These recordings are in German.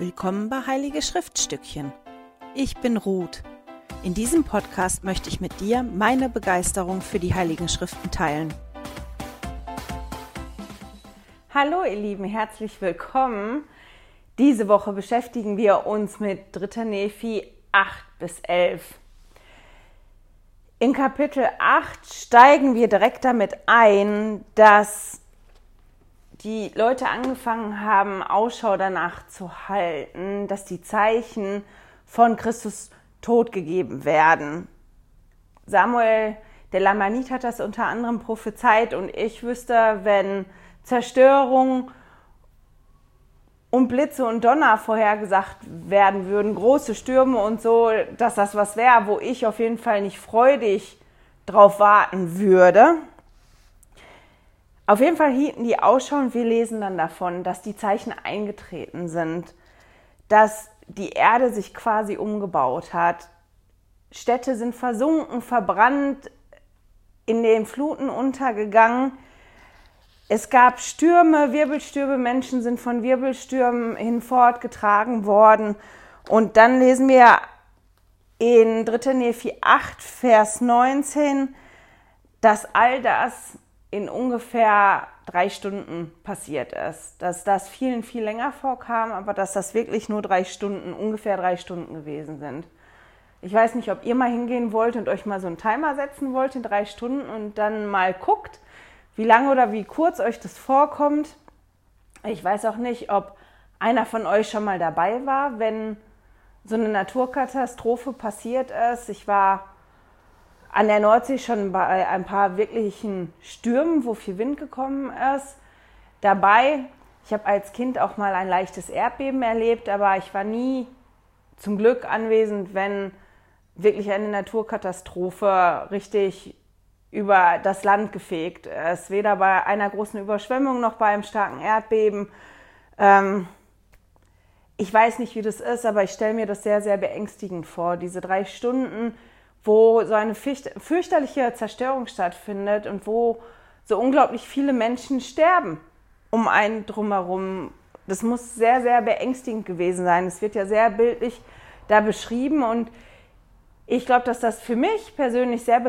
Willkommen bei Heilige Schriftstückchen. Ich bin Ruth. In diesem Podcast möchte ich mit dir meine Begeisterung für die Heiligen Schriften teilen. Hallo ihr Lieben, herzlich willkommen. Diese Woche beschäftigen wir uns mit 3. Nephi 8 bis 11. In Kapitel 8 steigen wir direkt damit ein, dass die Leute angefangen haben, Ausschau danach zu halten, dass die Zeichen von Christus Tod gegeben werden. Samuel, der Lamanit, hat das unter anderem prophezeit und ich wüsste, wenn Zerstörung und Blitze und Donner vorhergesagt werden würden, große Stürme und so, dass das was wäre, wo ich auf jeden Fall nicht freudig drauf warten würde. Auf jeden Fall hielten die Ausschau und wir lesen dann davon, dass die Zeichen eingetreten sind, dass die Erde sich quasi umgebaut hat. Städte sind versunken, verbrannt, in den Fluten untergegangen. Es gab Stürme, Wirbelstürme, Menschen sind von Wirbelstürmen hinfortgetragen worden. Und dann lesen wir in 3. Nephi 8, Vers 19, dass all das in ungefähr drei Stunden passiert ist. Dass das vielen viel länger vorkam, aber dass das wirklich nur drei Stunden, ungefähr drei Stunden gewesen sind. Ich weiß nicht, ob ihr mal hingehen wollt und euch mal so einen Timer setzen wollt in drei Stunden und dann mal guckt, wie lange oder wie kurz euch das vorkommt. Ich weiß auch nicht, ob einer von euch schon mal dabei war, wenn so eine Naturkatastrophe passiert ist. Ich war an der Nordsee schon bei ein paar wirklichen Stürmen, wo viel Wind gekommen ist, dabei. Ich habe als Kind auch mal ein leichtes Erdbeben erlebt, aber ich war nie zum Glück anwesend, wenn wirklich eine Naturkatastrophe richtig über das Land gefegt ist. Weder bei einer großen Überschwemmung noch bei einem starken Erdbeben. Ähm, ich weiß nicht, wie das ist, aber ich stelle mir das sehr, sehr beängstigend vor. Diese drei Stunden wo so eine fürchterliche Zerstörung stattfindet und wo so unglaublich viele Menschen sterben um einen drumherum. Das muss sehr, sehr beängstigend gewesen sein. Es wird ja sehr bildlich da beschrieben und ich glaube, dass das für mich persönlich sehr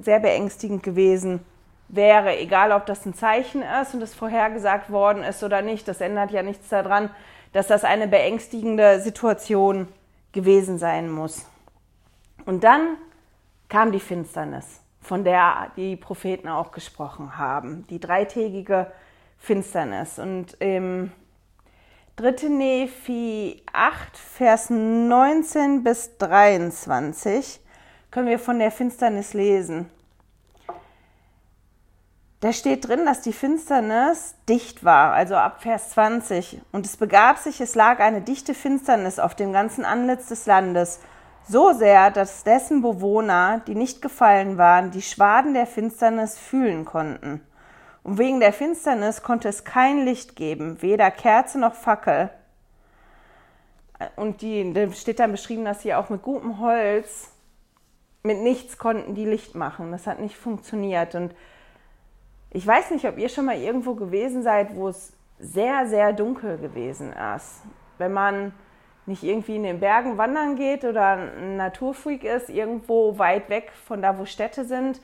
sehr beängstigend gewesen wäre, egal ob das ein Zeichen ist und es vorhergesagt worden ist oder nicht. Das ändert ja nichts daran, dass das eine beängstigende Situation gewesen sein muss. Und dann kam die Finsternis, von der die Propheten auch gesprochen haben, die dreitägige Finsternis. Und im 3. Nephi 8, Vers 19 bis 23 können wir von der Finsternis lesen. Da steht drin, dass die Finsternis dicht war, also ab Vers 20. Und es begab sich, es lag eine dichte Finsternis auf dem ganzen Antlitz des Landes so sehr, dass dessen Bewohner, die nicht gefallen waren, die Schwaden der Finsternis fühlen konnten. Und wegen der Finsternis konnte es kein Licht geben, weder Kerze noch Fackel. Und die, da steht dann beschrieben, dass sie auch mit gutem Holz, mit nichts konnten die Licht machen. Das hat nicht funktioniert. Und ich weiß nicht, ob ihr schon mal irgendwo gewesen seid, wo es sehr, sehr dunkel gewesen ist. Wenn man nicht irgendwie in den Bergen wandern geht oder ein Naturfreak ist, irgendwo weit weg von da, wo Städte sind,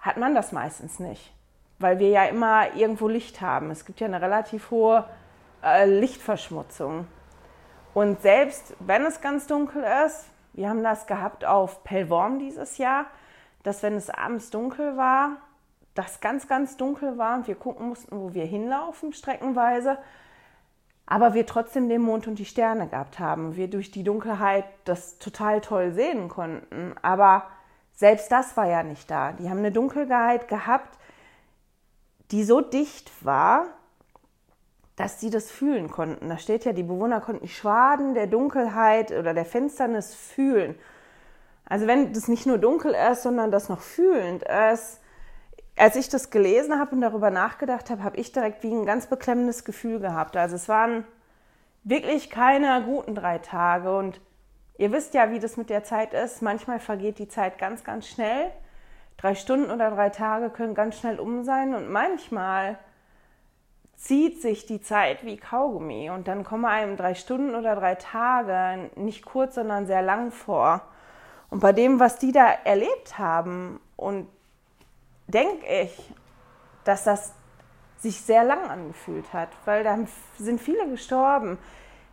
hat man das meistens nicht. Weil wir ja immer irgendwo Licht haben. Es gibt ja eine relativ hohe äh, Lichtverschmutzung. Und selbst wenn es ganz dunkel ist, wir haben das gehabt auf Pellworm dieses Jahr, dass wenn es abends dunkel war, das ganz, ganz dunkel war und wir gucken mussten, wo wir hinlaufen, streckenweise, aber wir trotzdem den Mond und die Sterne gehabt haben. Wir durch die Dunkelheit das total toll sehen konnten. Aber selbst das war ja nicht da. Die haben eine Dunkelheit gehabt, die so dicht war, dass sie das fühlen konnten. Da steht ja, die Bewohner konnten die Schwaden der Dunkelheit oder der Finsternis fühlen. Also wenn das nicht nur dunkel ist, sondern das noch fühlend ist, als ich das gelesen habe und darüber nachgedacht habe, habe ich direkt wie ein ganz beklemmendes Gefühl gehabt. Also es waren wirklich keine guten drei Tage und ihr wisst ja, wie das mit der Zeit ist. Manchmal vergeht die Zeit ganz, ganz schnell. Drei Stunden oder drei Tage können ganz schnell um sein und manchmal zieht sich die Zeit wie Kaugummi und dann kommen einem drei Stunden oder drei Tage nicht kurz, sondern sehr lang vor. Und bei dem, was die da erlebt haben, und denke ich, dass das sich sehr lang angefühlt hat, weil da sind viele gestorben.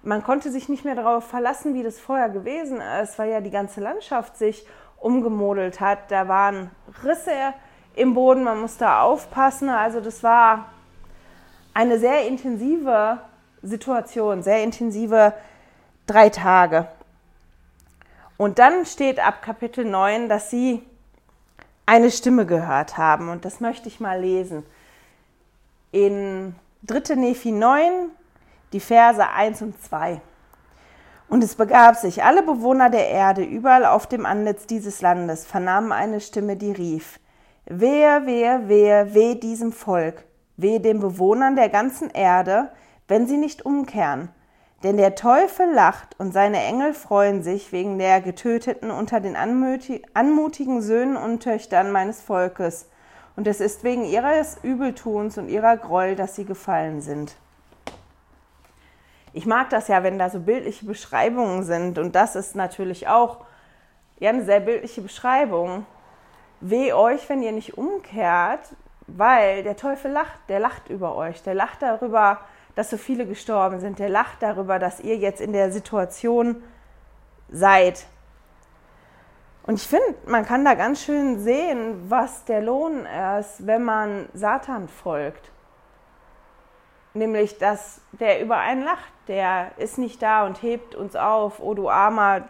Man konnte sich nicht mehr darauf verlassen, wie das vorher gewesen ist, weil ja die ganze Landschaft sich umgemodelt hat. Da waren Risse im Boden, man musste aufpassen. Also das war eine sehr intensive Situation, sehr intensive drei Tage. Und dann steht ab Kapitel 9, dass sie eine Stimme gehört haben. Und das möchte ich mal lesen. In 3. Nephi 9, die Verse 1 und 2. Und es begab sich, alle Bewohner der Erde überall auf dem Antlitz dieses Landes vernahmen eine Stimme, die rief, Wehe, wehe, wehe, weh diesem Volk, wehe den Bewohnern der ganzen Erde, wenn sie nicht umkehren. Denn der Teufel lacht und seine Engel freuen sich wegen der Getöteten unter den anmutigen Söhnen und Töchtern meines Volkes. Und es ist wegen ihres Übeltuns und ihrer Groll, dass sie gefallen sind. Ich mag das ja, wenn da so bildliche Beschreibungen sind. Und das ist natürlich auch ja, eine sehr bildliche Beschreibung. Weh euch, wenn ihr nicht umkehrt, weil der Teufel lacht, der lacht über euch, der lacht darüber, dass so viele gestorben sind, der lacht darüber, dass ihr jetzt in der Situation seid. Und ich finde, man kann da ganz schön sehen, was der Lohn ist, wenn man Satan folgt. Nämlich, dass der über einen lacht, der ist nicht da und hebt uns auf, oh du Armer,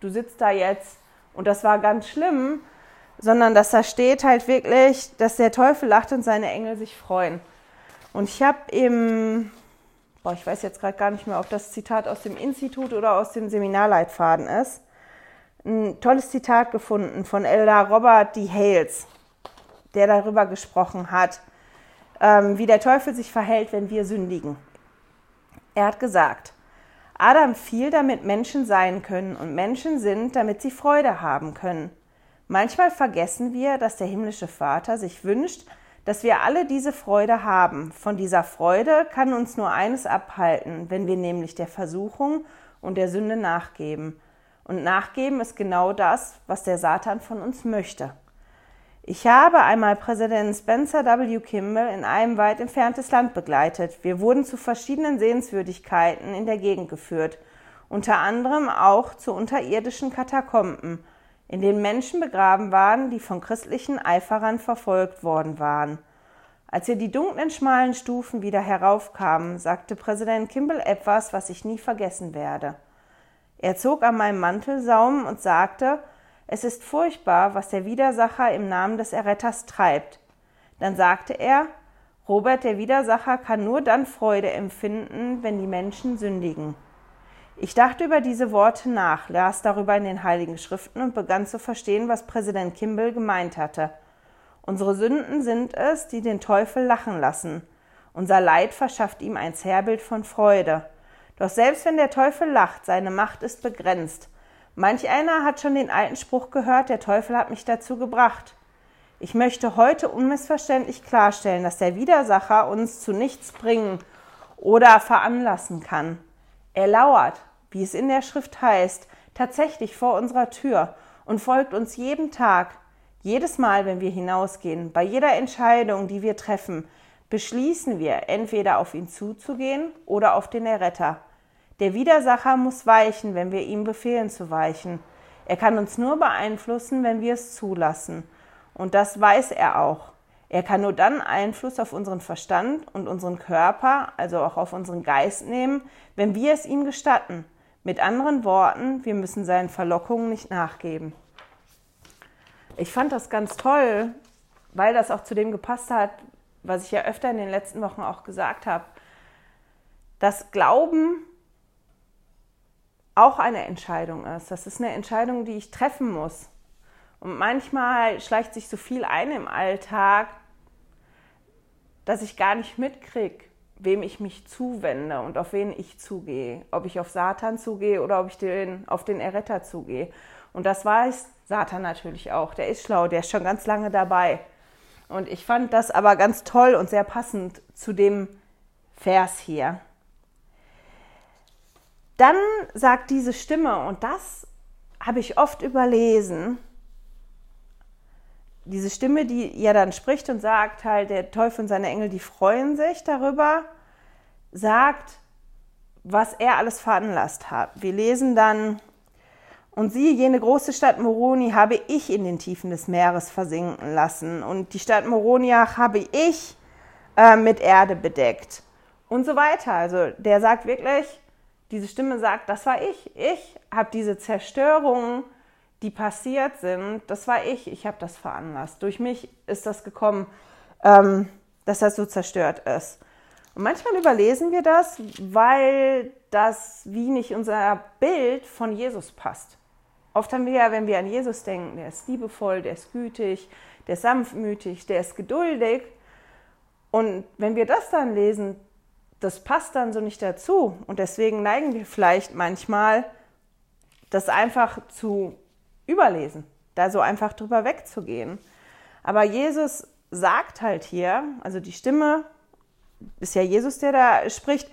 du sitzt da jetzt und das war ganz schlimm, sondern dass da steht halt wirklich, dass der Teufel lacht und seine Engel sich freuen. Und ich habe im, boah, ich weiß jetzt gerade gar nicht mehr, ob das Zitat aus dem Institut oder aus dem Seminarleitfaden ist, ein tolles Zitat gefunden von Elder Robert D. Hales, der darüber gesprochen hat, ähm, wie der Teufel sich verhält, wenn wir sündigen. Er hat gesagt, Adam fiel, damit Menschen sein können und Menschen sind, damit sie Freude haben können. Manchmal vergessen wir, dass der himmlische Vater sich wünscht, dass wir alle diese Freude haben. Von dieser Freude kann uns nur eines abhalten, wenn wir nämlich der Versuchung und der Sünde nachgeben. Und nachgeben ist genau das, was der Satan von uns möchte. Ich habe einmal Präsident Spencer W. Kimball in einem weit entferntes Land begleitet. Wir wurden zu verschiedenen Sehenswürdigkeiten in der Gegend geführt, unter anderem auch zu unterirdischen Katakomben in denen Menschen begraben waren, die von christlichen Eiferern verfolgt worden waren. Als wir die dunklen, schmalen Stufen wieder heraufkamen, sagte Präsident Kimball etwas, was ich nie vergessen werde. Er zog an meinem Mantelsaum und sagte, es ist furchtbar, was der Widersacher im Namen des Erretters treibt. Dann sagte er, Robert der Widersacher kann nur dann Freude empfinden, wenn die Menschen sündigen. Ich dachte über diese Worte nach, las darüber in den Heiligen Schriften und begann zu verstehen, was Präsident Kimball gemeint hatte. Unsere Sünden sind es, die den Teufel lachen lassen. Unser Leid verschafft ihm ein Zerrbild von Freude. Doch selbst wenn der Teufel lacht, seine Macht ist begrenzt. Manch einer hat schon den alten Spruch gehört, der Teufel hat mich dazu gebracht. Ich möchte heute unmissverständlich klarstellen, dass der Widersacher uns zu nichts bringen oder veranlassen kann. Er lauert, wie es in der Schrift heißt, tatsächlich vor unserer Tür und folgt uns jeden Tag, jedes Mal, wenn wir hinausgehen, bei jeder Entscheidung, die wir treffen, beschließen wir, entweder auf ihn zuzugehen oder auf den Erretter. Der Widersacher muss weichen, wenn wir ihm befehlen zu weichen. Er kann uns nur beeinflussen, wenn wir es zulassen. Und das weiß er auch. Er kann nur dann Einfluss auf unseren Verstand und unseren Körper, also auch auf unseren Geist nehmen, wenn wir es ihm gestatten. Mit anderen Worten, wir müssen seinen Verlockungen nicht nachgeben. Ich fand das ganz toll, weil das auch zu dem gepasst hat, was ich ja öfter in den letzten Wochen auch gesagt habe, dass Glauben auch eine Entscheidung ist. Das ist eine Entscheidung, die ich treffen muss. Und manchmal schleicht sich so viel ein im Alltag, dass ich gar nicht mitkriege, wem ich mich zuwende und auf wen ich zugehe. Ob ich auf Satan zugehe oder ob ich den, auf den Erretter zugehe. Und das weiß Satan natürlich auch. Der ist schlau, der ist schon ganz lange dabei. Und ich fand das aber ganz toll und sehr passend zu dem Vers hier. Dann sagt diese Stimme, und das habe ich oft überlesen, diese Stimme, die ja dann spricht und sagt halt, der Teufel und seine Engel, die freuen sich darüber, sagt, was er alles veranlasst hat. Wir lesen dann, und siehe, jene große Stadt Moroni habe ich in den Tiefen des Meeres versinken lassen und die Stadt Moroniach habe ich äh, mit Erde bedeckt und so weiter. Also der sagt wirklich, diese Stimme sagt, das war ich. Ich habe diese Zerstörungen, die passiert sind, das war ich. Ich habe das veranlasst. Durch mich ist das gekommen, ähm, dass das so zerstört ist. Und manchmal überlesen wir das, weil das wie nicht unser Bild von Jesus passt. Oft haben wir ja, wenn wir an Jesus denken, der ist liebevoll, der ist gütig, der ist sanftmütig, der ist geduldig. Und wenn wir das dann lesen, das passt dann so nicht dazu. Und deswegen neigen wir vielleicht manchmal, das einfach zu überlesen, da so einfach drüber wegzugehen. Aber Jesus sagt halt hier, also die Stimme, ist ja Jesus, der da spricht,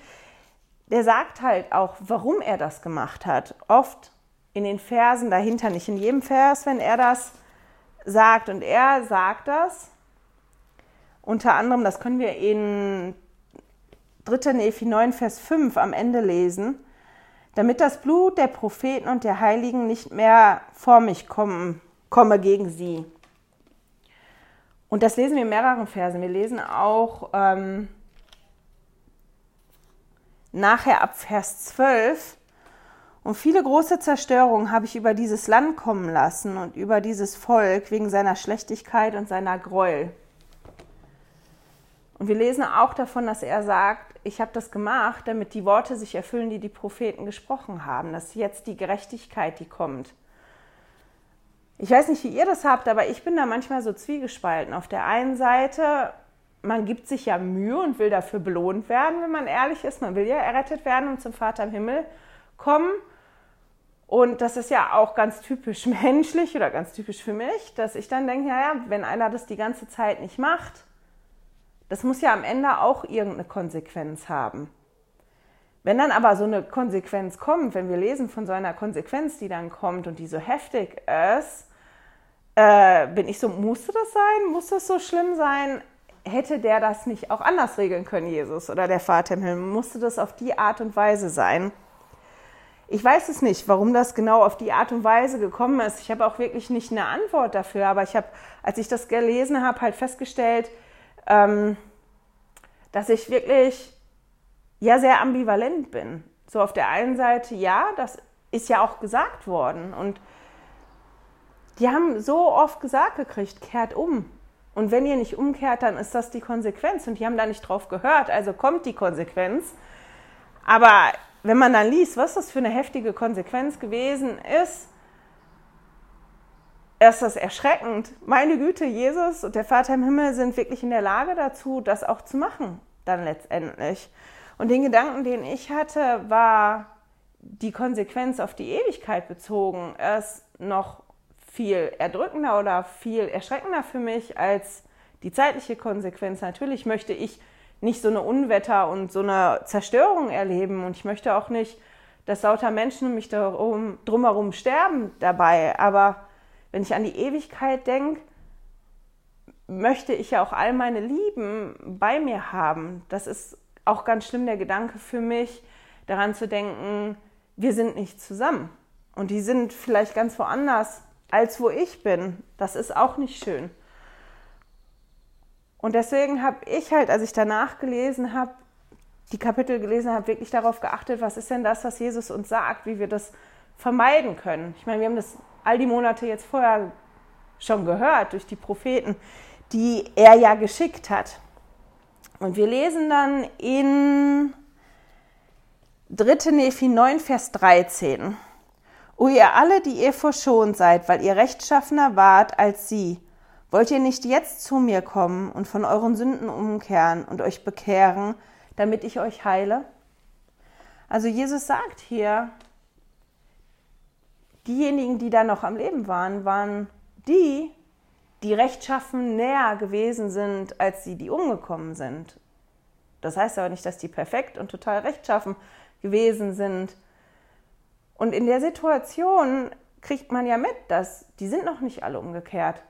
der sagt halt auch, warum er das gemacht hat. Oft in den Versen dahinter, nicht in jedem Vers, wenn er das sagt. Und er sagt das unter anderem, das können wir in 3. Nephi 9, Vers 5 am Ende lesen, damit das Blut der Propheten und der Heiligen nicht mehr vor mich kommen, komme gegen sie. Und das lesen wir in mehreren Versen. Wir lesen auch ähm, nachher ab Vers 12, und viele große Zerstörungen habe ich über dieses Land kommen lassen und über dieses Volk wegen seiner Schlechtigkeit und seiner Gräuel. Und wir lesen auch davon, dass er sagt, ich habe das gemacht, damit die Worte sich erfüllen, die die Propheten gesprochen haben, dass jetzt die Gerechtigkeit, die kommt. Ich weiß nicht, wie ihr das habt, aber ich bin da manchmal so zwiegespalten. Auf der einen Seite, man gibt sich ja Mühe und will dafür belohnt werden, wenn man ehrlich ist. Man will ja errettet werden und zum Vater im Himmel kommen. Und das ist ja auch ganz typisch menschlich oder ganz typisch für mich, dass ich dann denke, naja, wenn einer das die ganze Zeit nicht macht, das muss ja am Ende auch irgendeine Konsequenz haben. Wenn dann aber so eine Konsequenz kommt, wenn wir lesen von so einer Konsequenz, die dann kommt und die so heftig ist, äh, bin ich so, musste das sein? Muss das so schlimm sein? Hätte der das nicht auch anders regeln können, Jesus oder der Vater im Himmel? Musste das auf die Art und Weise sein? Ich weiß es nicht, warum das genau auf die Art und Weise gekommen ist. Ich habe auch wirklich nicht eine Antwort dafür, aber ich habe, als ich das gelesen habe, halt festgestellt, ähm, dass ich wirklich ja sehr ambivalent bin. So auf der einen Seite, ja, das ist ja auch gesagt worden und die haben so oft gesagt gekriegt, kehrt um. Und wenn ihr nicht umkehrt, dann ist das die Konsequenz. Und die haben da nicht drauf gehört, also kommt die Konsequenz. Aber wenn man dann liest, was das für eine heftige Konsequenz gewesen ist, ist das erschreckend. Meine Güte, Jesus und der Vater im Himmel sind wirklich in der Lage dazu, das auch zu machen, dann letztendlich. Und den Gedanken, den ich hatte, war die Konsequenz auf die Ewigkeit bezogen, ist noch viel erdrückender oder viel erschreckender für mich als die zeitliche Konsequenz. Natürlich möchte ich nicht so eine Unwetter und so eine Zerstörung erleben. Und ich möchte auch nicht, dass lauter Menschen um mich darum, drumherum sterben dabei. Aber wenn ich an die Ewigkeit denke, möchte ich ja auch all meine Lieben bei mir haben. Das ist auch ganz schlimm der Gedanke für mich, daran zu denken, wir sind nicht zusammen. Und die sind vielleicht ganz woanders, als wo ich bin. Das ist auch nicht schön. Und deswegen habe ich halt, als ich danach gelesen habe, die Kapitel gelesen habe, wirklich darauf geachtet, was ist denn das, was Jesus uns sagt, wie wir das vermeiden können. Ich meine, wir haben das all die Monate jetzt vorher schon gehört durch die Propheten, die er ja geschickt hat. Und wir lesen dann in 3. Nephi 9, Vers 13. O ihr alle, die ihr verschont seid, weil ihr rechtschaffener wart als sie, Wollt ihr nicht jetzt zu mir kommen und von euren Sünden umkehren und euch bekehren, damit ich euch heile? Also Jesus sagt hier, diejenigen, die da noch am Leben waren, waren die, die rechtschaffen näher gewesen sind, als sie, die umgekommen sind. Das heißt aber nicht, dass die perfekt und total rechtschaffen gewesen sind. Und in der Situation kriegt man ja mit, dass die sind noch nicht alle umgekehrt.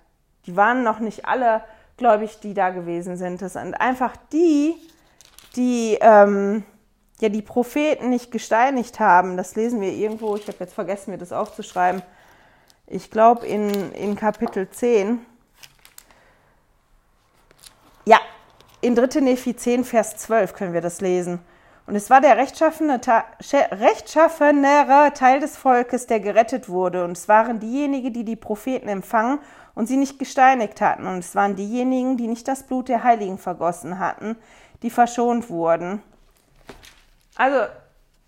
Die waren noch nicht alle gläubig, die da gewesen sind. Das sind einfach die, die ähm, ja die Propheten nicht gesteinigt haben. Das lesen wir irgendwo. Ich habe jetzt vergessen, mir das aufzuschreiben. Ich glaube in, in Kapitel 10. Ja, in 3. Nephi 10, Vers 12 können wir das lesen. Und es war der rechtschaffene, rechtschaffenere Teil des Volkes, der gerettet wurde. Und es waren diejenigen, die die Propheten empfangen und sie nicht gesteinigt hatten. Und es waren diejenigen, die nicht das Blut der Heiligen vergossen hatten, die verschont wurden. Also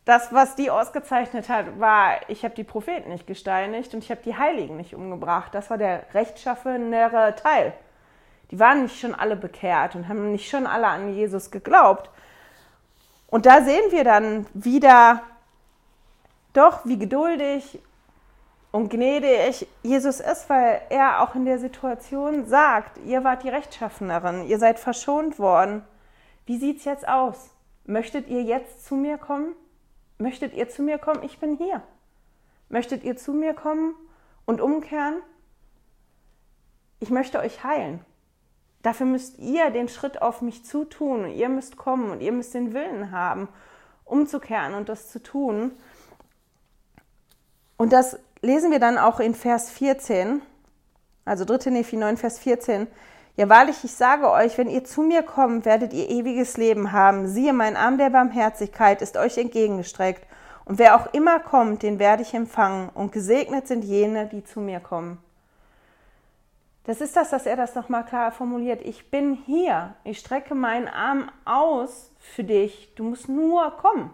das, was die ausgezeichnet hat, war, ich habe die Propheten nicht gesteinigt und ich habe die Heiligen nicht umgebracht. Das war der rechtschaffenere Teil. Die waren nicht schon alle bekehrt und haben nicht schon alle an Jesus geglaubt. Und da sehen wir dann wieder doch, wie geduldig und gnädig Jesus ist, weil er auch in der Situation sagt, ihr wart die Rechtschaffeneren, ihr seid verschont worden. Wie sieht's jetzt aus? Möchtet ihr jetzt zu mir kommen? Möchtet ihr zu mir kommen? Ich bin hier. Möchtet ihr zu mir kommen und umkehren? Ich möchte euch heilen. Dafür müsst ihr den Schritt auf mich zutun und ihr müsst kommen und ihr müsst den Willen haben, umzukehren und das zu tun. Und das lesen wir dann auch in Vers 14, also 3. Nephi 9, Vers 14. Ja, wahrlich, ich sage euch, wenn ihr zu mir kommt, werdet ihr ewiges Leben haben. Siehe, mein Arm der Barmherzigkeit ist euch entgegengestreckt. Und wer auch immer kommt, den werde ich empfangen. Und gesegnet sind jene, die zu mir kommen. Das ist das, dass er das nochmal klar formuliert. Ich bin hier. Ich strecke meinen Arm aus für dich. Du musst nur kommen.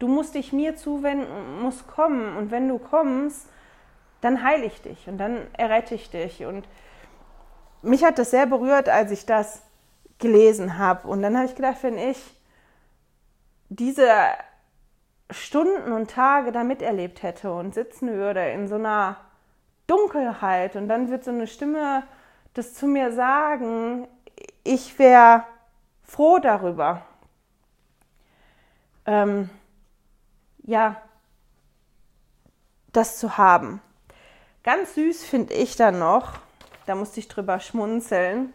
Du musst dich mir zuwenden, musst kommen. Und wenn du kommst, dann heile ich dich und dann errette ich dich. Und mich hat das sehr berührt, als ich das gelesen habe. Und dann habe ich gedacht, wenn ich diese Stunden und Tage da miterlebt hätte und sitzen würde in so einer Dunkelheit und dann wird so eine Stimme das zu mir sagen, ich wäre froh darüber. Ähm, ja, das zu haben. Ganz süß finde ich dann noch, da musste ich drüber schmunzeln,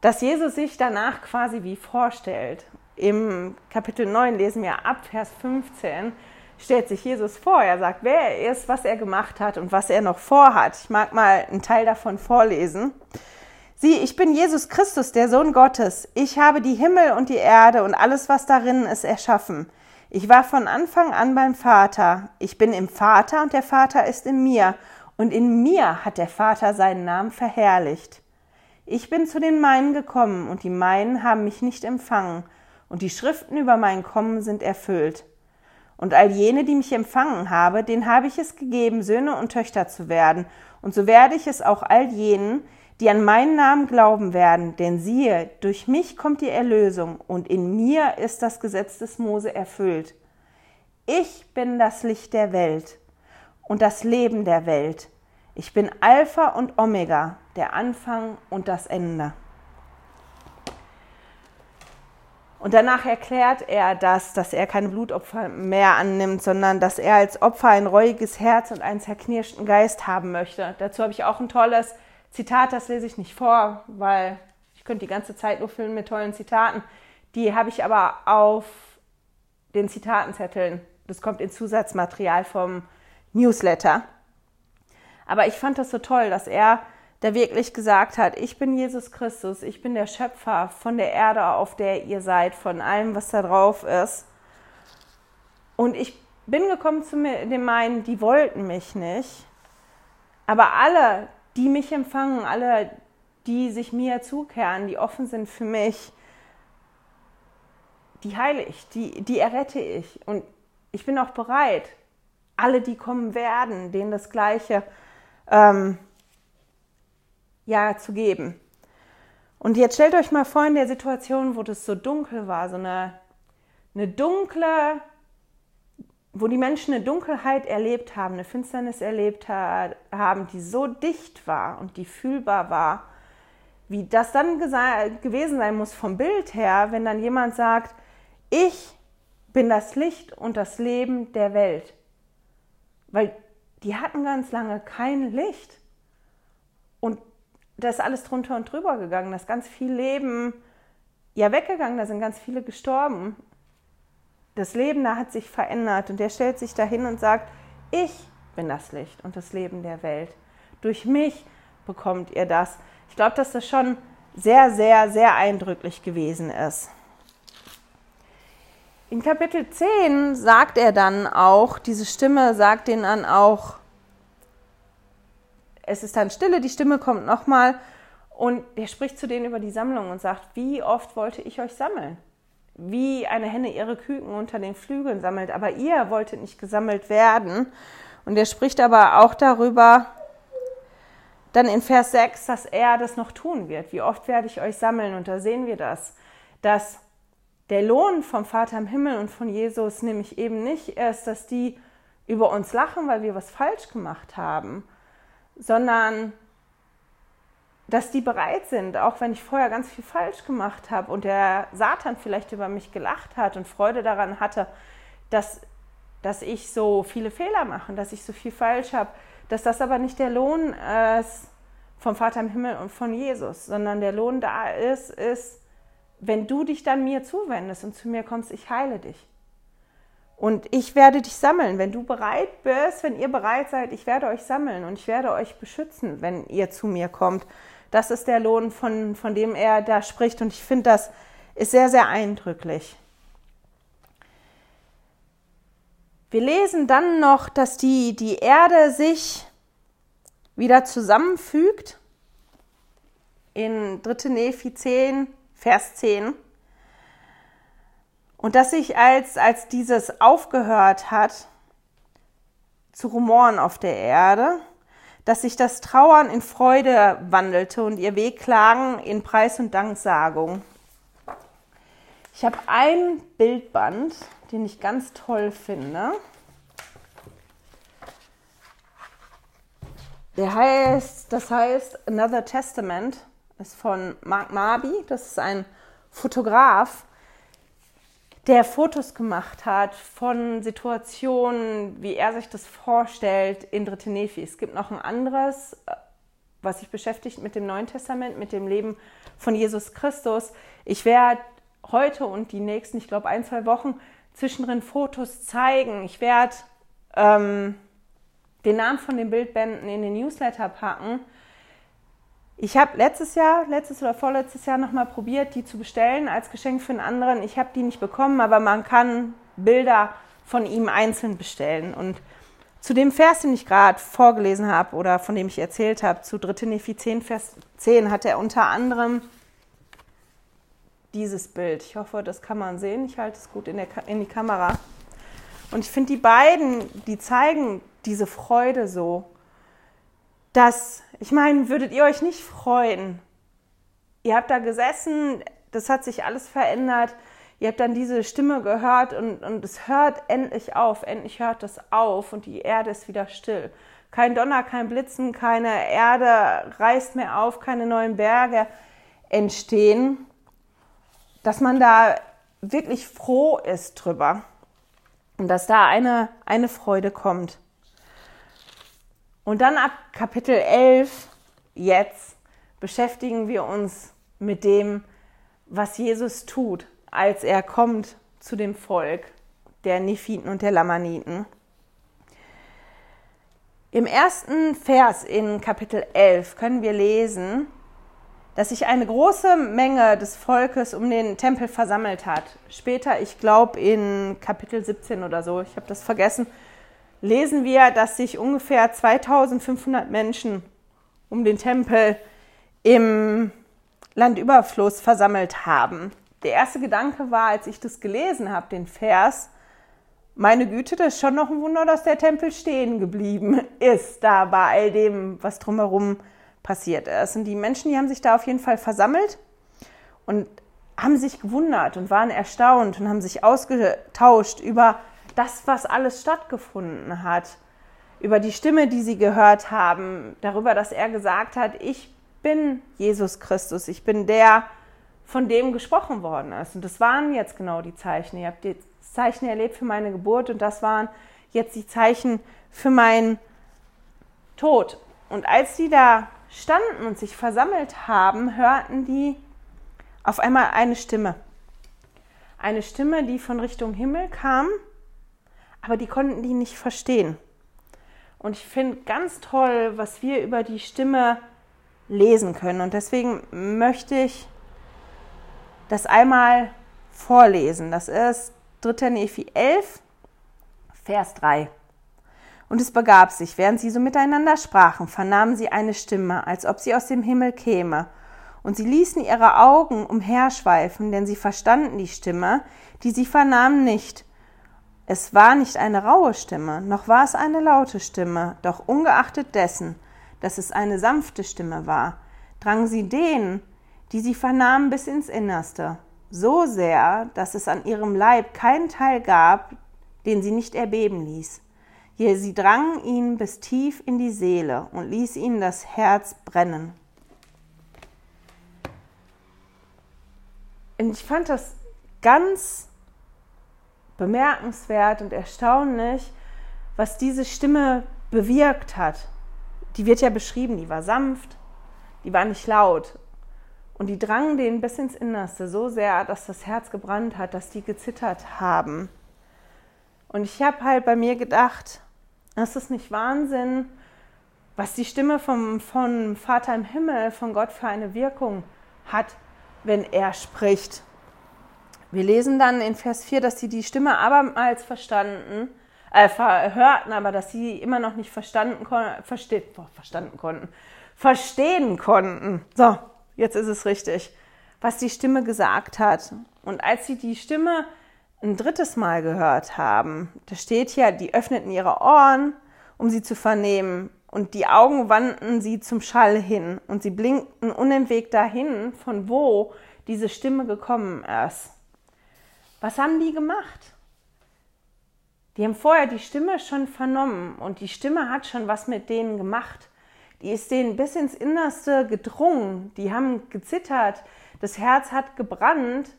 dass Jesus sich danach quasi wie vorstellt. Im Kapitel 9 lesen wir ab Vers 15, stellt sich Jesus vor. Er sagt, wer er ist, was er gemacht hat und was er noch vorhat. Ich mag mal einen Teil davon vorlesen. Sieh, ich bin Jesus Christus, der Sohn Gottes. Ich habe die Himmel und die Erde und alles, was darin ist, erschaffen. Ich war von Anfang an beim Vater. Ich bin im Vater und der Vater ist in mir. Und in mir hat der Vater seinen Namen verherrlicht. Ich bin zu den meinen gekommen und die meinen haben mich nicht empfangen. Und die Schriften über mein Kommen sind erfüllt. Und all jene, die mich empfangen habe, denen habe ich es gegeben, Söhne und Töchter zu werden. Und so werde ich es auch all jenen, die an meinen Namen glauben werden. Denn siehe, durch mich kommt die Erlösung und in mir ist das Gesetz des Mose erfüllt. Ich bin das Licht der Welt und das Leben der Welt. Ich bin Alpha und Omega, der Anfang und das Ende. Und danach erklärt er das, dass er keine Blutopfer mehr annimmt, sondern dass er als Opfer ein reuiges Herz und einen zerknirschten Geist haben möchte. Dazu habe ich auch ein tolles Zitat, das lese ich nicht vor, weil ich könnte die ganze Zeit nur füllen mit tollen Zitaten. Die habe ich aber auf den Zitatenzetteln. Das kommt in Zusatzmaterial vom Newsletter. Aber ich fand das so toll, dass er der wirklich gesagt hat, ich bin Jesus Christus, ich bin der Schöpfer von der Erde, auf der ihr seid, von allem, was da drauf ist. Und ich bin gekommen zu dem meinen, die wollten mich nicht. Aber alle, die mich empfangen, alle, die sich mir zukehren, die offen sind für mich, die heile ich, die, die errette ich. Und ich bin auch bereit, alle, die kommen werden, denen das Gleiche ähm, ja zu geben. Und jetzt stellt euch mal vor in der Situation, wo das so dunkel war, so eine, eine dunkle, wo die Menschen eine Dunkelheit erlebt haben, eine Finsternis erlebt haben, die so dicht war und die fühlbar war. wie das dann gewesen sein muss vom Bild her, wenn dann jemand sagt, ich bin das Licht und das Leben der Welt. Weil die hatten ganz lange kein Licht. Und da ist alles drunter und drüber gegangen. Da ist ganz viel Leben ja weggegangen, da sind ganz viele gestorben. Das Leben da hat sich verändert und der stellt sich dahin und sagt, ich bin das Licht und das Leben der Welt. Durch mich bekommt ihr das. Ich glaube, dass das schon sehr, sehr, sehr eindrücklich gewesen ist. In Kapitel 10 sagt er dann auch, diese Stimme sagt den dann auch, es ist dann Stille, die Stimme kommt nochmal und er spricht zu denen über die Sammlung und sagt, wie oft wollte ich euch sammeln? Wie eine Henne ihre Küken unter den Flügeln sammelt, aber ihr wolltet nicht gesammelt werden. Und er spricht aber auch darüber, dann in Vers 6, dass er das noch tun wird. Wie oft werde ich euch sammeln? Und da sehen wir das, dass der Lohn vom Vater im Himmel und von Jesus nämlich eben nicht ist, dass die über uns lachen, weil wir was falsch gemacht haben, sondern dass die bereit sind, auch wenn ich vorher ganz viel falsch gemacht habe und der Satan vielleicht über mich gelacht hat und Freude daran hatte, dass, dass ich so viele Fehler mache, dass ich so viel falsch habe, dass das aber nicht der Lohn ist vom Vater im Himmel und von Jesus, sondern der Lohn da ist, ist, wenn du dich dann mir zuwendest und zu mir kommst, ich heile dich. Und ich werde dich sammeln, wenn du bereit bist, wenn ihr bereit seid, ich werde euch sammeln und ich werde euch beschützen, wenn ihr zu mir kommt. Das ist der Lohn, von, von dem er da spricht. Und ich finde, das ist sehr, sehr eindrücklich. Wir lesen dann noch, dass die, die Erde sich wieder zusammenfügt. In 3. Nephi 10, Vers 10. Und dass sich als, als dieses aufgehört hat zu rumoren auf der Erde, dass sich das Trauern in Freude wandelte und ihr Wehklagen in Preis und Danksagung. Ich habe ein Bildband, den ich ganz toll finde. Der heißt, das heißt Another Testament, ist von Mark Marby, das ist ein Fotograf, der Fotos gemacht hat von Situationen, wie er sich das vorstellt in Dritte Nephi. Es gibt noch ein anderes, was sich beschäftigt mit dem Neuen Testament, mit dem Leben von Jesus Christus. Ich werde heute und die nächsten, ich glaube, ein, zwei Wochen zwischendrin Fotos zeigen. Ich werde ähm, den Namen von den Bildbänden in den Newsletter packen ich habe letztes Jahr, letztes oder vorletztes Jahr nochmal probiert, die zu bestellen als Geschenk für einen anderen. Ich habe die nicht bekommen, aber man kann Bilder von ihm einzeln bestellen. Und zu dem Vers, den ich gerade vorgelesen habe oder von dem ich erzählt habe, zu 3. Nephi 10, Vers 10, hat er unter anderem dieses Bild. Ich hoffe, das kann man sehen. Ich halte es gut in, der, in die Kamera. Und ich finde, die beiden, die zeigen diese Freude so dass, ich meine, würdet ihr euch nicht freuen? Ihr habt da gesessen, das hat sich alles verändert. Ihr habt dann diese Stimme gehört und, und es hört endlich auf, endlich hört es auf und die Erde ist wieder still. Kein Donner, kein Blitzen, keine Erde reißt mehr auf, keine neuen Berge entstehen. Dass man da wirklich froh ist drüber und dass da eine, eine Freude kommt. Und dann ab Kapitel 11, jetzt, beschäftigen wir uns mit dem, was Jesus tut, als er kommt zu dem Volk der Nephiten und der Lamaniten. Im ersten Vers in Kapitel 11 können wir lesen, dass sich eine große Menge des Volkes um den Tempel versammelt hat. Später, ich glaube in Kapitel 17 oder so, ich habe das vergessen, lesen wir, dass sich ungefähr 2500 Menschen um den Tempel im Landüberfluss versammelt haben. Der erste Gedanke war, als ich das gelesen habe, den Vers, meine Güte, das ist schon noch ein Wunder, dass der Tempel stehen geblieben ist, da bei all dem, was drumherum passiert ist. Und die Menschen, die haben sich da auf jeden Fall versammelt und haben sich gewundert und waren erstaunt und haben sich ausgetauscht über das, was alles stattgefunden hat, über die Stimme, die sie gehört haben, darüber, dass er gesagt hat, ich bin Jesus Christus, ich bin der, von dem gesprochen worden ist. Und das waren jetzt genau die Zeichen. Ihr habt die Zeichen erlebt für meine Geburt und das waren jetzt die Zeichen für meinen Tod. Und als die da standen und sich versammelt haben, hörten die auf einmal eine Stimme. Eine Stimme, die von Richtung Himmel kam, aber die konnten die nicht verstehen. Und ich finde ganz toll, was wir über die Stimme lesen können. Und deswegen möchte ich das einmal vorlesen. Das ist 3. Nephi 11, Vers 3. Und es begab sich, während sie so miteinander sprachen, vernahmen sie eine Stimme, als ob sie aus dem Himmel käme. Und sie ließen ihre Augen umherschweifen, denn sie verstanden die Stimme, die sie vernahmen nicht. Es war nicht eine raue Stimme, noch war es eine laute Stimme, doch ungeachtet dessen, dass es eine sanfte Stimme war, drang sie denen, die sie vernahmen, bis ins Innerste, so sehr, dass es an ihrem Leib keinen Teil gab, den sie nicht erbeben ließ. Je sie drang ihn bis tief in die Seele und ließ ihnen das Herz brennen. Und ich fand das ganz bemerkenswert und erstaunlich, was diese Stimme bewirkt hat. Die wird ja beschrieben, die war sanft, die war nicht laut. Und die drangen denen bis ins Innerste so sehr, dass das Herz gebrannt hat, dass die gezittert haben. Und ich habe halt bei mir gedacht, das ist nicht Wahnsinn, was die Stimme vom, vom Vater im Himmel, von Gott für eine Wirkung hat, wenn er spricht. Wir lesen dann in Vers 4, dass sie die Stimme abermals verstanden, äh, hörten, aber dass sie immer noch nicht verstanden, versteht, boah, verstanden konnten, verstehen konnten. So, jetzt ist es richtig, was die Stimme gesagt hat. Und als sie die Stimme ein drittes Mal gehört haben. Da steht ja, die öffneten ihre Ohren, um sie zu vernehmen, und die Augen wandten sie zum Schall hin, und sie blinkten unentwegt dahin, von wo diese Stimme gekommen ist. Was haben die gemacht? Die haben vorher die Stimme schon vernommen und die Stimme hat schon was mit denen gemacht. Die ist denen bis ins Innerste gedrungen. Die haben gezittert, das Herz hat gebrannt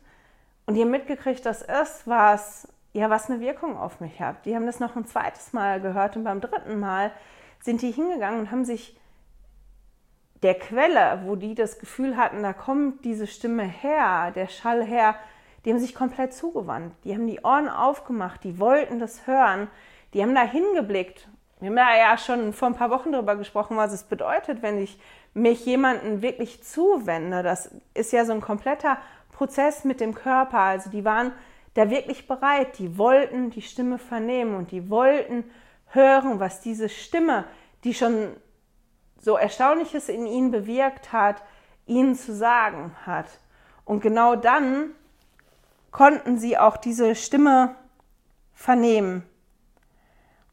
und die haben mitgekriegt, dass es was, ja, was eine Wirkung auf mich hat. Die haben das noch ein zweites Mal gehört und beim dritten Mal sind die hingegangen und haben sich der Quelle, wo die das Gefühl hatten, da kommt diese Stimme her, der Schall her, die haben sich komplett zugewandt. Die haben die Ohren aufgemacht, die wollten das hören, die haben da hingeblickt. Wir haben da ja schon vor ein paar Wochen darüber gesprochen, was es bedeutet, wenn ich mich jemanden wirklich zuwende. Das ist ja so ein kompletter Prozess mit dem Körper. Also die waren da wirklich bereit, die wollten die Stimme vernehmen und die wollten hören, was diese Stimme, die schon so Erstaunliches in ihnen bewirkt hat, ihnen zu sagen hat. Und genau dann konnten sie auch diese Stimme vernehmen.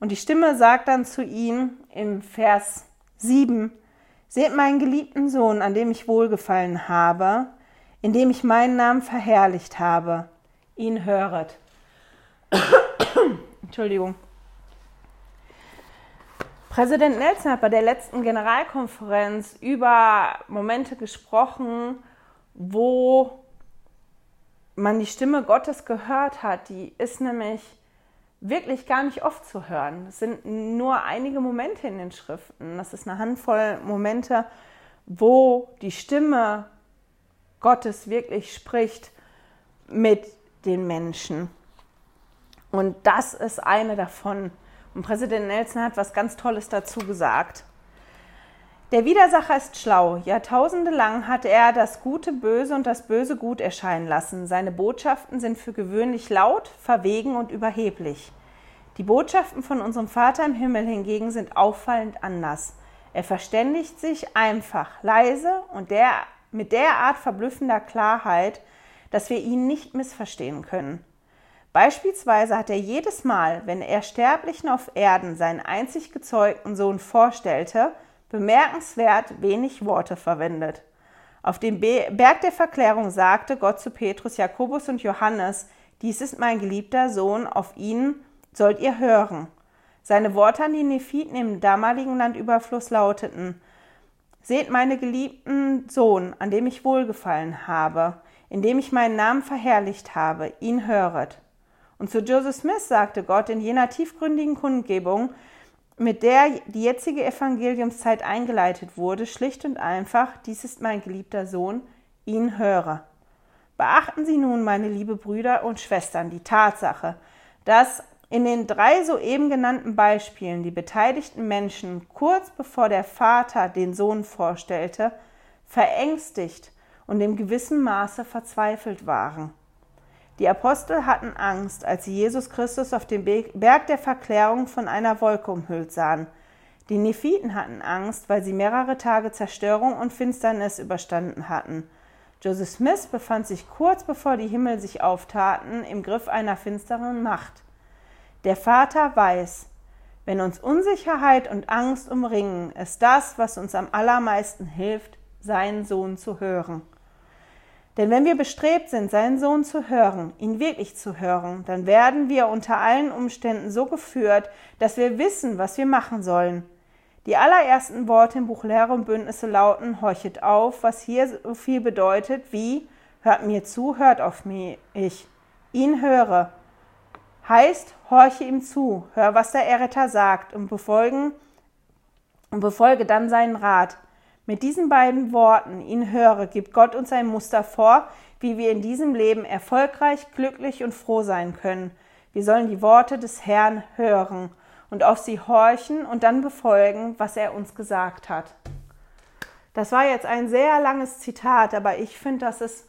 Und die Stimme sagt dann zu ihnen im Vers 7, Seht meinen geliebten Sohn, an dem ich wohlgefallen habe, indem ich meinen Namen verherrlicht habe, ihn höret. Entschuldigung. Präsident Nelson hat bei der letzten Generalkonferenz über Momente gesprochen, wo man die Stimme Gottes gehört hat. Die ist nämlich wirklich gar nicht oft zu hören. Es sind nur einige Momente in den Schriften. Das ist eine Handvoll Momente, wo die Stimme Gottes wirklich spricht mit den Menschen. Und das ist eine davon. Und Präsident Nelson hat was ganz Tolles dazu gesagt. Der Widersacher ist schlau. Jahrtausende lang hat er das Gute böse und das Böse gut erscheinen lassen. Seine Botschaften sind für gewöhnlich laut, verwegen und überheblich. Die Botschaften von unserem Vater im Himmel hingegen sind auffallend anders. Er verständigt sich einfach, leise und der mit derart verblüffender Klarheit, dass wir ihn nicht missverstehen können. Beispielsweise hat er jedes Mal, wenn er Sterblichen auf Erden seinen einzig gezeugten Sohn vorstellte, bemerkenswert wenig Worte verwendet. Auf dem Berg der Verklärung sagte Gott zu Petrus, Jakobus und Johannes, dies ist mein geliebter Sohn, auf ihn sollt ihr hören. Seine Worte an die Nephiten im damaligen Landüberfluss lauteten, Seht meine geliebten Sohn, an dem ich wohlgefallen habe, in dem ich meinen Namen verherrlicht habe, ihn höret. Und zu Joseph Smith sagte Gott in jener tiefgründigen Kundgebung, mit der die jetzige Evangeliumszeit eingeleitet wurde, schlicht und einfach, dies ist mein geliebter Sohn, ihn höre. Beachten Sie nun, meine liebe Brüder und Schwestern, die Tatsache, dass in den drei soeben genannten Beispielen die beteiligten Menschen kurz bevor der Vater den Sohn vorstellte, verängstigt und im gewissen Maße verzweifelt waren. Die Apostel hatten Angst, als sie Jesus Christus auf dem Berg der Verklärung von einer Wolke umhüllt sahen. Die Nephiten hatten Angst, weil sie mehrere Tage Zerstörung und Finsternis überstanden hatten. Joseph Smith befand sich kurz bevor die Himmel sich auftaten im Griff einer finsteren Macht. Der Vater weiß, wenn uns Unsicherheit und Angst umringen, ist das, was uns am allermeisten hilft, seinen Sohn zu hören. Denn wenn wir bestrebt sind, seinen Sohn zu hören, ihn wirklich zu hören, dann werden wir unter allen Umständen so geführt, dass wir wissen, was wir machen sollen. Die allerersten Worte im Buch Lehre und Bündnisse lauten, horchet auf, was hier so viel bedeutet wie, hört mir zu, hört auf mich, ich, ihn höre, Heißt, horche ihm zu, hör, was der Erretter sagt und, befolgen, und befolge dann seinen Rat. Mit diesen beiden Worten, ihn höre, gibt Gott uns ein Muster vor, wie wir in diesem Leben erfolgreich, glücklich und froh sein können. Wir sollen die Worte des Herrn hören und auf sie horchen und dann befolgen, was er uns gesagt hat. Das war jetzt ein sehr langes Zitat, aber ich finde, das ist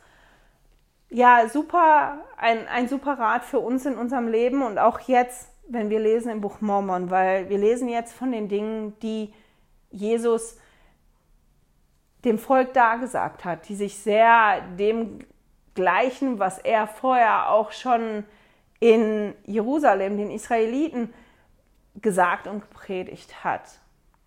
ja, super, ein, ein super Rat für uns in unserem Leben und auch jetzt, wenn wir lesen im Buch Mormon, weil wir lesen jetzt von den Dingen, die Jesus dem Volk dargesagt hat, die sich sehr dem gleichen, was er vorher auch schon in Jerusalem den Israeliten gesagt und gepredigt hat.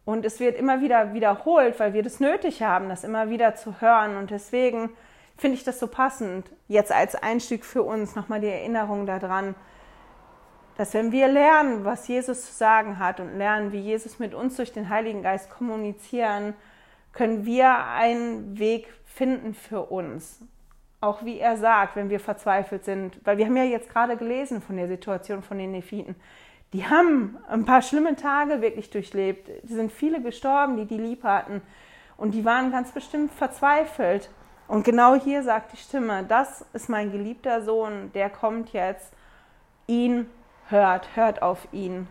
Und es wird immer wieder wiederholt, weil wir das nötig haben, das immer wieder zu hören. Und deswegen finde ich das so passend, jetzt als Einstieg für uns nochmal die Erinnerung daran, dass wenn wir lernen, was Jesus zu sagen hat und lernen, wie Jesus mit uns durch den Heiligen Geist kommunizieren, können wir einen Weg finden für uns. Auch wie er sagt, wenn wir verzweifelt sind, weil wir haben ja jetzt gerade gelesen von der Situation von den Nephiten. Die haben ein paar schlimme Tage wirklich durchlebt. Es sind viele gestorben, die die lieb hatten. Und die waren ganz bestimmt verzweifelt. Und genau hier sagt die Stimme, das ist mein geliebter Sohn, der kommt jetzt, ihn hört, hört auf ihn.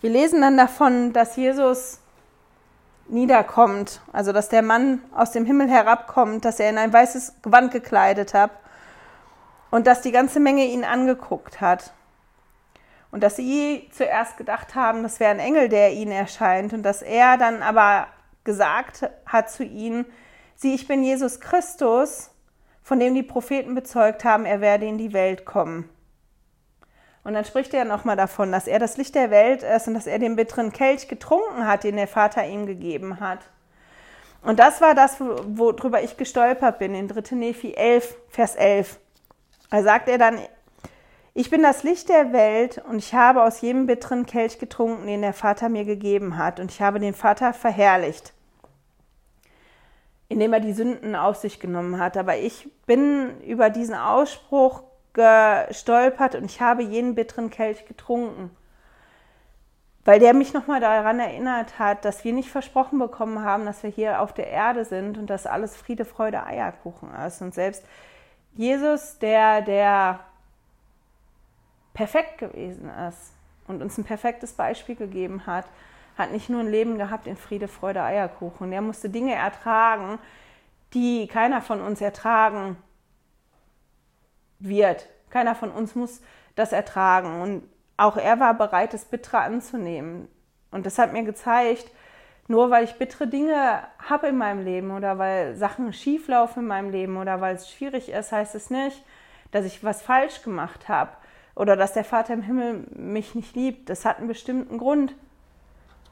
Wir lesen dann davon, dass Jesus niederkommt, also dass der Mann aus dem Himmel herabkommt, dass er in ein weißes Gewand gekleidet hat und dass die ganze Menge ihn angeguckt hat. Und dass sie zuerst gedacht haben, das wäre ein Engel, der ihnen erscheint und dass er dann aber gesagt hat zu ihnen, Sieh, ich bin Jesus Christus, von dem die Propheten bezeugt haben, er werde in die Welt kommen. Und dann spricht er nochmal davon, dass er das Licht der Welt ist und dass er den bitteren Kelch getrunken hat, den der Vater ihm gegeben hat. Und das war das, worüber ich gestolpert bin, in 3. Nephi 11, Vers 11. Da sagt er dann, ich bin das Licht der Welt und ich habe aus jedem bitteren Kelch getrunken, den der Vater mir gegeben hat, und ich habe den Vater verherrlicht indem er die Sünden auf sich genommen hat. Aber ich bin über diesen Ausspruch gestolpert und ich habe jenen bitteren Kelch getrunken. Weil der mich nochmal daran erinnert hat, dass wir nicht versprochen bekommen haben, dass wir hier auf der Erde sind und dass alles Friede, Freude, Eierkuchen ist. Und selbst Jesus, der, der perfekt gewesen ist und uns ein perfektes Beispiel gegeben hat, hat nicht nur ein Leben gehabt in Friede, Freude, Eierkuchen. Er musste Dinge ertragen, die keiner von uns ertragen wird. Keiner von uns muss das ertragen. Und auch er war bereit, das Bittere anzunehmen. Und das hat mir gezeigt, nur weil ich bittere Dinge habe in meinem Leben oder weil Sachen schief laufen in meinem Leben oder weil es schwierig ist, heißt es nicht, dass ich was falsch gemacht habe oder dass der Vater im Himmel mich nicht liebt. Das hat einen bestimmten Grund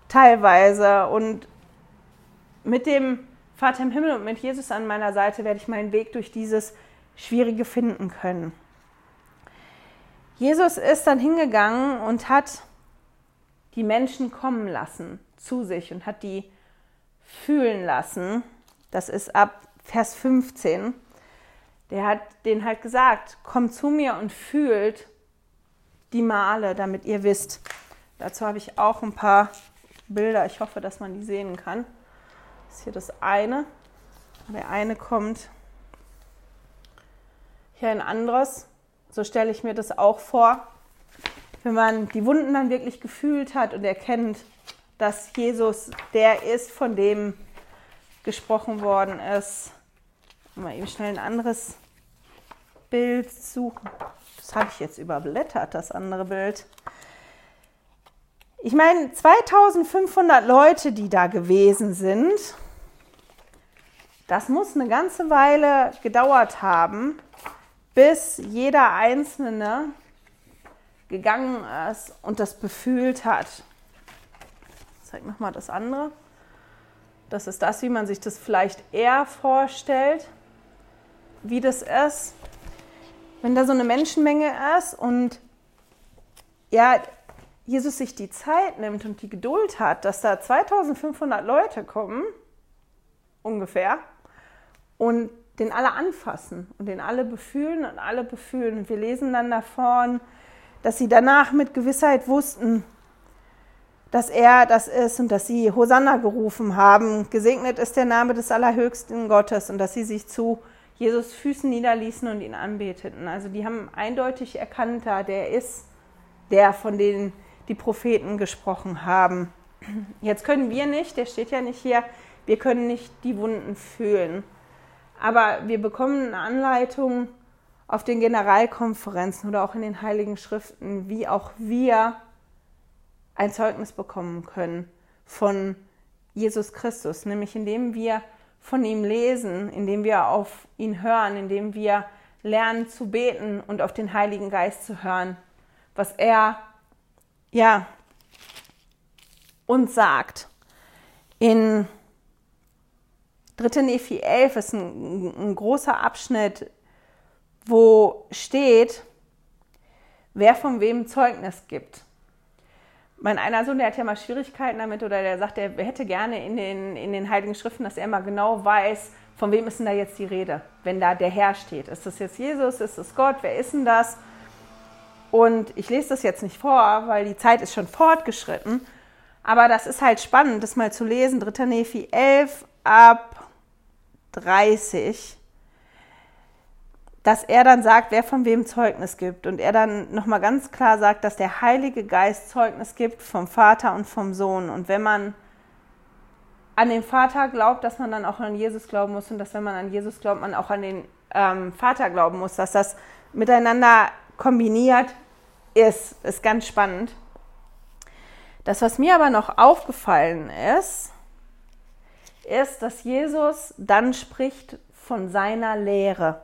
teilweise. Und mit dem Vater im Himmel und mit Jesus an meiner Seite werde ich meinen Weg durch dieses Schwierige finden können. Jesus ist dann hingegangen und hat die Menschen kommen lassen zu sich und hat die fühlen lassen. Das ist ab Vers 15. Der hat den halt gesagt, kommt zu mir und fühlt die Male, damit ihr wisst. Dazu habe ich auch ein paar Bilder. Ich hoffe, dass man die sehen kann. Das ist hier das eine. Der eine kommt hier ein anderes. So stelle ich mir das auch vor. Wenn man die Wunden dann wirklich gefühlt hat und erkennt, dass Jesus der ist, von dem gesprochen worden ist. Mal eben schnell ein anderes Bild suchen. Das habe ich jetzt überblättert, das andere Bild. Ich meine, 2500 Leute, die da gewesen sind, das muss eine ganze Weile gedauert haben, bis jeder Einzelne gegangen ist und das befühlt hat. Ich zeige nochmal das andere. Das ist das, wie man sich das vielleicht eher vorstellt, wie das ist, wenn da so eine Menschenmenge ist und ja, Jesus sich die Zeit nimmt und die Geduld hat, dass da 2500 Leute kommen, ungefähr, und den alle anfassen und den alle befühlen und alle befühlen. Und wir lesen dann davon, dass sie danach mit Gewissheit wussten, dass er das ist und dass sie Hosanna gerufen haben. Gesegnet ist der Name des Allerhöchsten Gottes und dass sie sich zu Jesus Füßen niederließen und ihn anbeteten. Also die haben eindeutig erkannt, der ist der, von dem die Propheten gesprochen haben. Jetzt können wir nicht, der steht ja nicht hier, wir können nicht die Wunden fühlen. Aber wir bekommen eine Anleitung auf den Generalkonferenzen oder auch in den Heiligen Schriften, wie auch wir ein Zeugnis bekommen können von Jesus Christus, nämlich indem wir von ihm lesen, indem wir auf ihn hören, indem wir lernen zu beten und auf den Heiligen Geist zu hören, was er ja uns sagt. In 3. Nephi 11 ist ein, ein großer Abschnitt, wo steht, wer von wem Zeugnis gibt mein einer Sohn, der hat ja mal Schwierigkeiten damit oder der sagt, er hätte gerne in den, in den Heiligen Schriften, dass er mal genau weiß, von wem ist denn da jetzt die Rede, wenn da der Herr steht. Ist das jetzt Jesus, ist das Gott, wer ist denn das? Und ich lese das jetzt nicht vor, weil die Zeit ist schon fortgeschritten. Aber das ist halt spannend, das mal zu lesen. 3. Nephi 11 ab 30 dass er dann sagt, wer von wem Zeugnis gibt. Und er dann nochmal ganz klar sagt, dass der Heilige Geist Zeugnis gibt vom Vater und vom Sohn. Und wenn man an den Vater glaubt, dass man dann auch an Jesus glauben muss und dass wenn man an Jesus glaubt, man auch an den ähm, Vater glauben muss, dass das miteinander kombiniert ist, ist ganz spannend. Das, was mir aber noch aufgefallen ist, ist, dass Jesus dann spricht von seiner Lehre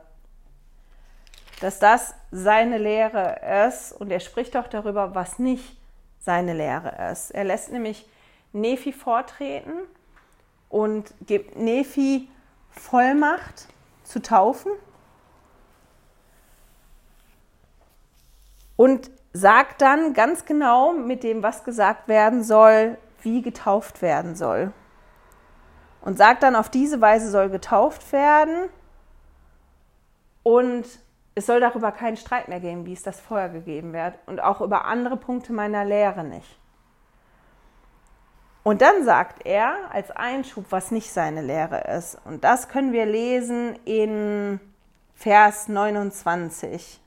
dass das seine Lehre ist und er spricht auch darüber, was nicht seine Lehre ist. Er lässt nämlich Nephi vortreten und gibt Nephi Vollmacht zu taufen und sagt dann ganz genau mit dem, was gesagt werden soll, wie getauft werden soll. Und sagt dann, auf diese Weise soll getauft werden und es soll darüber keinen Streit mehr geben, wie es das vorher gegeben wird und auch über andere Punkte meiner Lehre nicht. Und dann sagt er als Einschub, was nicht seine Lehre ist. Und das können wir lesen in Vers 29.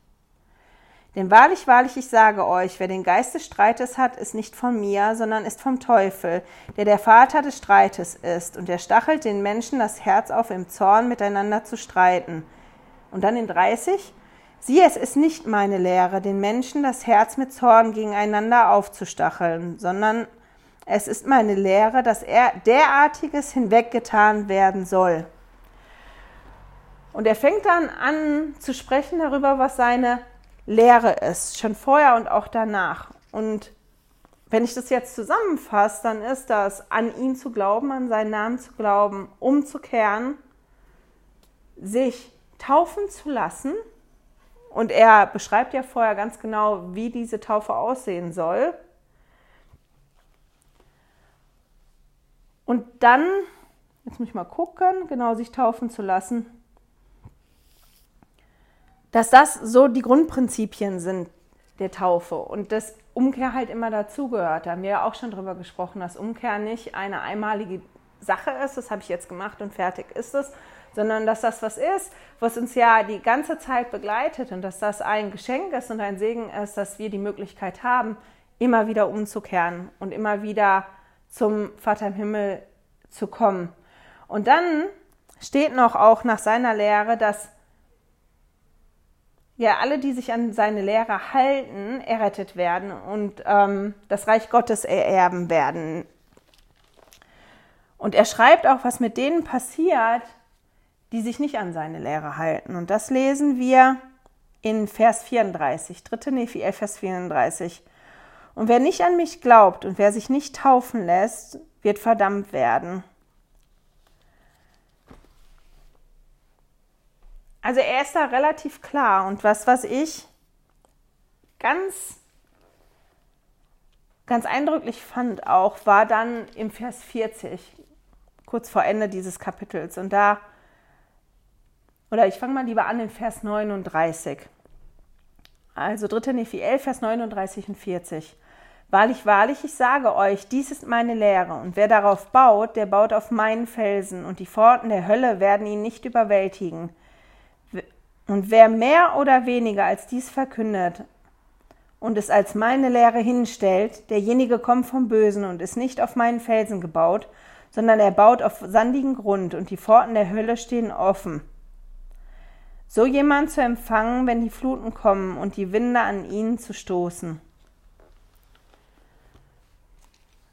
Denn wahrlich, wahrlich, ich sage euch, wer den Geist des Streites hat, ist nicht von mir, sondern ist vom Teufel, der der Vater des Streites ist. Und er stachelt den Menschen das Herz auf, im Zorn miteinander zu streiten. Und dann in 30, Sieh, es ist nicht meine Lehre, den Menschen das Herz mit Zorn gegeneinander aufzustacheln, sondern es ist meine Lehre, dass er derartiges hinweggetan werden soll. Und er fängt dann an zu sprechen darüber, was seine Lehre ist, schon vorher und auch danach. Und wenn ich das jetzt zusammenfasse, dann ist das, an ihn zu glauben, an seinen Namen zu glauben, umzukehren, sich taufen zu lassen, und er beschreibt ja vorher ganz genau, wie diese Taufe aussehen soll. Und dann jetzt muss ich mal gucken, genau sich taufen zu lassen, dass das so die Grundprinzipien sind der Taufe und dass Umkehr halt immer dazugehört. Da haben wir ja auch schon drüber gesprochen, dass Umkehr nicht eine einmalige Sache ist, das habe ich jetzt gemacht und fertig ist es, sondern dass das was ist, was uns ja die ganze Zeit begleitet und dass das ein Geschenk ist und ein Segen ist, dass wir die Möglichkeit haben, immer wieder umzukehren und immer wieder zum Vater im Himmel zu kommen. Und dann steht noch auch nach seiner Lehre, dass ja alle, die sich an seine Lehre halten, errettet werden und ähm, das Reich Gottes ererben werden. Und er schreibt auch, was mit denen passiert, die sich nicht an seine Lehre halten. Und das lesen wir in Vers 34, 3. Nephi 11, Vers 34. Und wer nicht an mich glaubt und wer sich nicht taufen lässt, wird verdammt werden. Also er ist da relativ klar. Und was, was ich ganz, ganz eindrücklich fand auch, war dann im Vers 40, kurz vor Ende dieses Kapitels. Und da, oder ich fange mal lieber an in Vers 39. Also 3. Nephi 11, Vers 39 und 40. Wahrlich, wahrlich, ich sage euch, dies ist meine Lehre, und wer darauf baut, der baut auf meinen Felsen, und die Pforten der Hölle werden ihn nicht überwältigen. Und wer mehr oder weniger als dies verkündet und es als meine Lehre hinstellt, derjenige kommt vom Bösen und ist nicht auf meinen Felsen gebaut, sondern er baut auf sandigen Grund und die Pforten der Hölle stehen offen. So jemand zu empfangen, wenn die Fluten kommen und die Winde an ihn zu stoßen.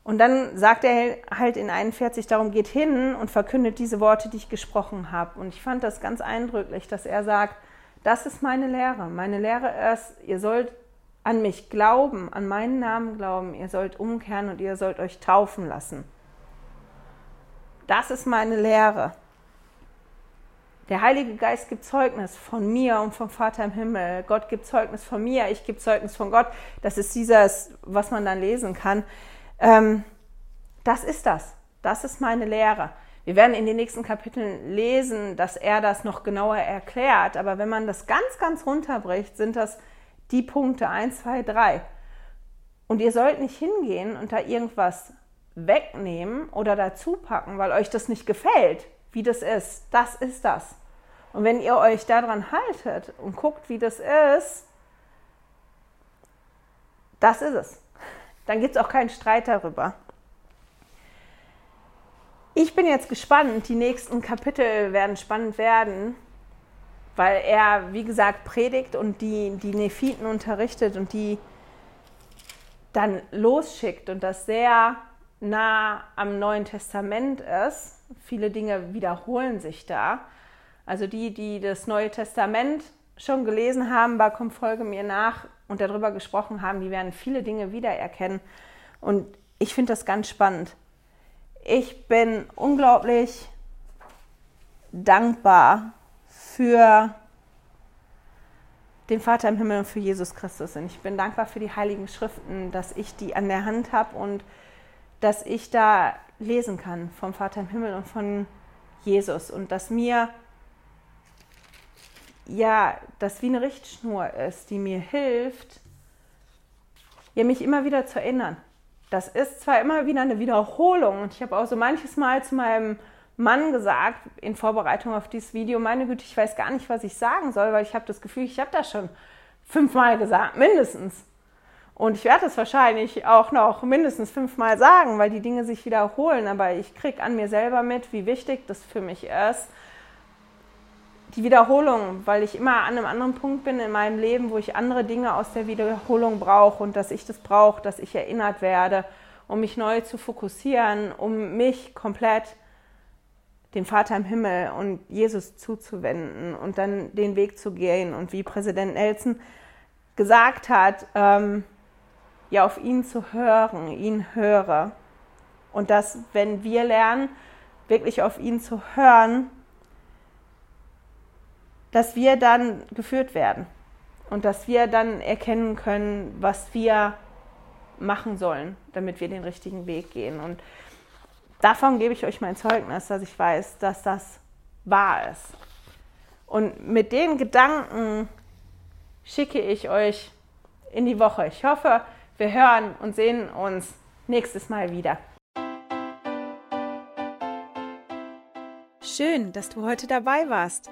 Und dann sagt er halt in 41, darum geht hin und verkündet diese Worte, die ich gesprochen habe. Und ich fand das ganz eindrücklich, dass er sagt, das ist meine Lehre. Meine Lehre ist, ihr sollt an mich glauben, an meinen Namen glauben, ihr sollt umkehren und ihr sollt euch taufen lassen. Das ist meine Lehre. Der Heilige Geist gibt Zeugnis von mir und vom Vater im Himmel. Gott gibt Zeugnis von mir, ich gebe Zeugnis von Gott. Das ist dieses, was man dann lesen kann. Ähm, das ist das. Das ist meine Lehre. Wir werden in den nächsten Kapiteln lesen, dass er das noch genauer erklärt. Aber wenn man das ganz, ganz runterbricht, sind das die Punkte 1, 2, 3. Und ihr sollt nicht hingehen und da irgendwas wegnehmen oder dazu packen, weil euch das nicht gefällt, wie das ist. Das ist das. Und wenn ihr euch daran haltet und guckt, wie das ist, das ist es. Dann gibt es auch keinen Streit darüber. Ich bin jetzt gespannt. Die nächsten Kapitel werden spannend werden, weil er, wie gesagt, predigt und die, die Nephiten unterrichtet und die dann losschickt und das sehr nah am Neuen Testament ist. Viele Dinge wiederholen sich da. Also die, die das Neue Testament schon gelesen haben, bei Komm, folge mir nach und darüber gesprochen haben, die werden viele Dinge wiedererkennen. Und ich finde das ganz spannend. Ich bin unglaublich dankbar für den Vater im Himmel und für Jesus Christus. Und ich bin dankbar für die Heiligen Schriften, dass ich die an der Hand habe und dass ich da lesen kann vom Vater im Himmel und von Jesus und dass mir ja, das wie eine Richtschnur ist, die mir hilft, ja, mich immer wieder zu erinnern das ist zwar immer wieder eine Wiederholung und ich habe auch so manches Mal zu meinem Mann gesagt in Vorbereitung auf dieses Video, meine Güte, ich weiß gar nicht, was ich sagen soll, weil ich habe das Gefühl, ich habe das schon fünfmal gesagt, mindestens. Und ich werde es wahrscheinlich auch noch mindestens fünfmal sagen, weil die Dinge sich wiederholen. Aber ich kriege an mir selber mit, wie wichtig das für mich ist, die Wiederholung, weil ich immer an einem anderen Punkt bin in meinem Leben, wo ich andere Dinge aus der Wiederholung brauche und dass ich das brauche, dass ich erinnert werde, um mich neu zu fokussieren, um mich komplett dem Vater im Himmel und Jesus zuzuwenden und dann den Weg zu gehen. Und wie Präsident Nelson gesagt hat, ähm, ja, auf ihn zu hören, ihn höre. Und dass, wenn wir lernen, wirklich auf ihn zu hören, dass wir dann geführt werden und dass wir dann erkennen können, was wir machen sollen, damit wir den richtigen Weg gehen. Und davon gebe ich euch mein Zeugnis, dass ich weiß, dass das wahr ist. Und mit den Gedanken schicke ich euch in die Woche. Ich hoffe, wir hören und sehen uns nächstes Mal wieder. Schön, dass du heute dabei warst.